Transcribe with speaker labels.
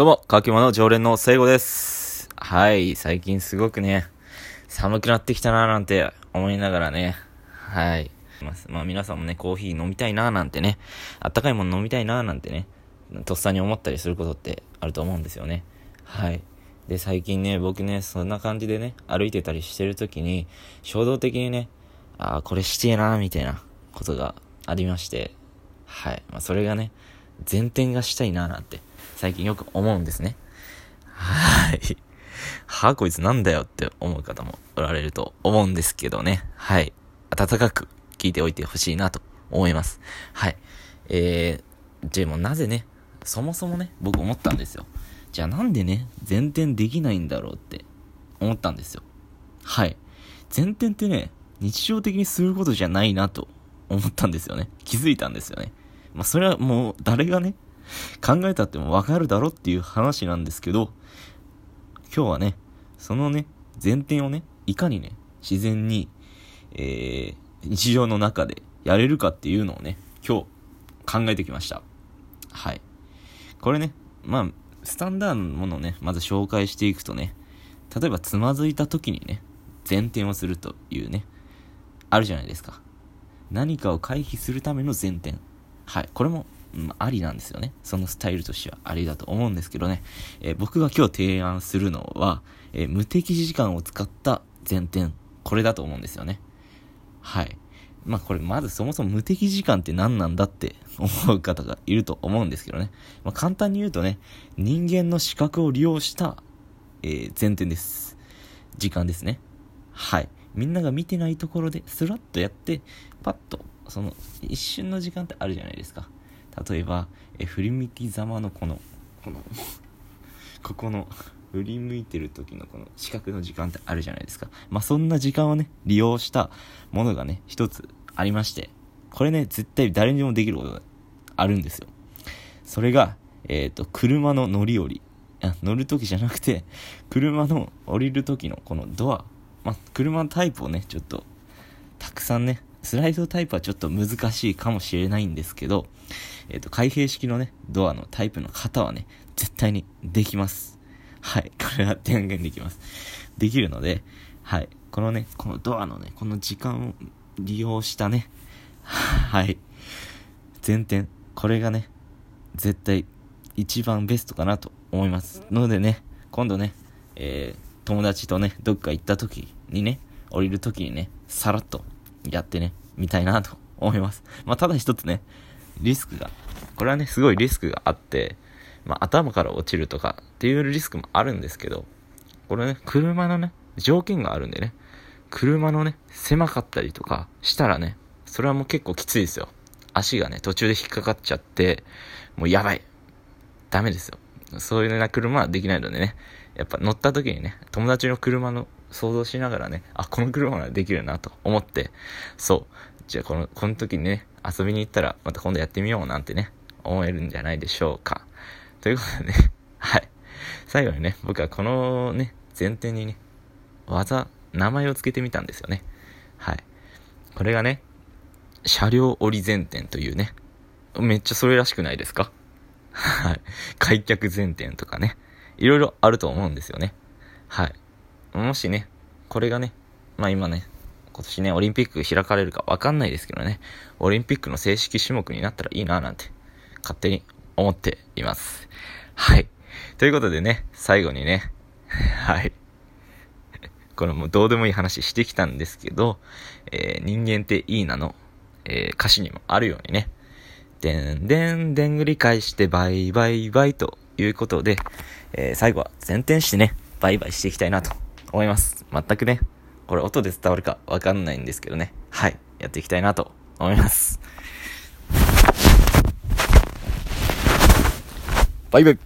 Speaker 1: どうも、乾き物常連の聖子です。はい、最近すごくね、寒くなってきたなーなんて思いながらね、はい。まあ、皆さんもね、コーヒー飲みたいなーなんてね、あったかいもの飲みたいなーなんてね、とっさに思ったりすることってあると思うんですよね。はい。で、最近ね、僕ね、そんな感じでね、歩いてたりしてる時に、衝動的にね、ああ、これしてえなーみたいなことがありまして、はい。まあ、それがね、前転がしたいなーなんて、最近よく思うんですね。はい。はあ、こいつなんだよって思う方もおられると思うんですけどね。はい。温かく聞いておいてほしいなと思います。はい。えー、じゃあもうなぜね、そもそもね、僕思ったんですよ。じゃあなんでね、前転できないんだろうって思ったんですよ。はい。前転ってね、日常的にすることじゃないなと思ったんですよね。気づいたんですよね。まあそれはもう誰がね、考えたってもわかるだろっていう話なんですけど、今日はね、そのね、前転をね、いかにね、自然に、えー、日常の中でやれるかっていうのをね、今日考えてきました。はい。これね、まあ、スタンダードのものをね、まず紹介していくとね、例えばつまずいた時にね、前転をするというね、あるじゃないですか。何かを回避するための前転。はい。これも、うんありなんですよね。そのスタイルとしてはありだと思うんですけどね。えー僕が今日提案するのは、えー無敵時間を使った前転。これだと思うんですよね。はい。まあこれまずそもそも無敵時間って何なんだって思う方がいると思うんですけどね。まあ簡単に言うとね、人間の視覚を利用した、えー前転です。時間ですね。はい。みんなが見てないところでスラッとやって、パッと、その一瞬の時間ってあるじゃないですか。例えば、え振り向きざまのこの、この、ここの、振り向いてる時のこの視覚の時間ってあるじゃないですか。まあ、そんな時間をね、利用したものがね、一つありまして、これね、絶対誰にでもできることがあるんですよ。それが、えっ、と、車の乗り降り。あ乗る時じゃなくて、車の降りる時のこのドア。まあ、車のタイプをね、ちょっと、たくさんね、スライドタイプはちょっと難しいかもしれないんですけど、えっ、と、開閉式のね、ドアのタイプの方はね、絶対にできます。はい。これは電源できます。できるので、はい。このね、このドアのね、この時間を利用したね、はい。前転。これがね、絶対一番ベストかなと思います。のでね、今度ね、えー、友達とね、どっか行った時にね、降りる時にね、さらっとやってね、みたいなと思います。まあ、ただ一つね、リスクが、これはね、すごいリスクがあって、まあ、頭から落ちるとかっていうリスクもあるんですけど、これね、車のね、条件があるんでね、車のね、狭かったりとかしたらね、それはもう結構きついですよ。足がね、途中で引っかかっちゃって、もうやばい。ダメですよ。そういうような車はできないのでね、やっぱ乗った時にね、友達の車の想像しながらね、あ、この車ならできるなと思って、そう。じゃあこの、この時にね、遊びに行ったら、また今度やってみようなんてね、思えるんじゃないでしょうか。ということでね、はい。最後にね、僕はこのね、前提にね、技、名前を付けてみたんですよね。はい。これがね、車両折り前転というね、めっちゃそれらしくないですか？はい。開脚前転とかね、いろいろあると思うんですよね。はい。もしね、これがね、まあ今ね、今年ね、オリンピック開かれるかわかんないですけどね、オリンピックの正式種目になったらいいななんて、勝手に思っています。はい。ということでね、最後にね、はい。これもうどうでもいい話してきたんですけど、えー人間っていいなの、えー歌詞にもあるようにね、でんでんでんぐり返してバイバイバイということで、えー最後は前転してね、バイバイしていきたいなと思います。全くね、これ音で伝わるかわかんないんですけどね、はい、やっていきたいなと思います。バイバイ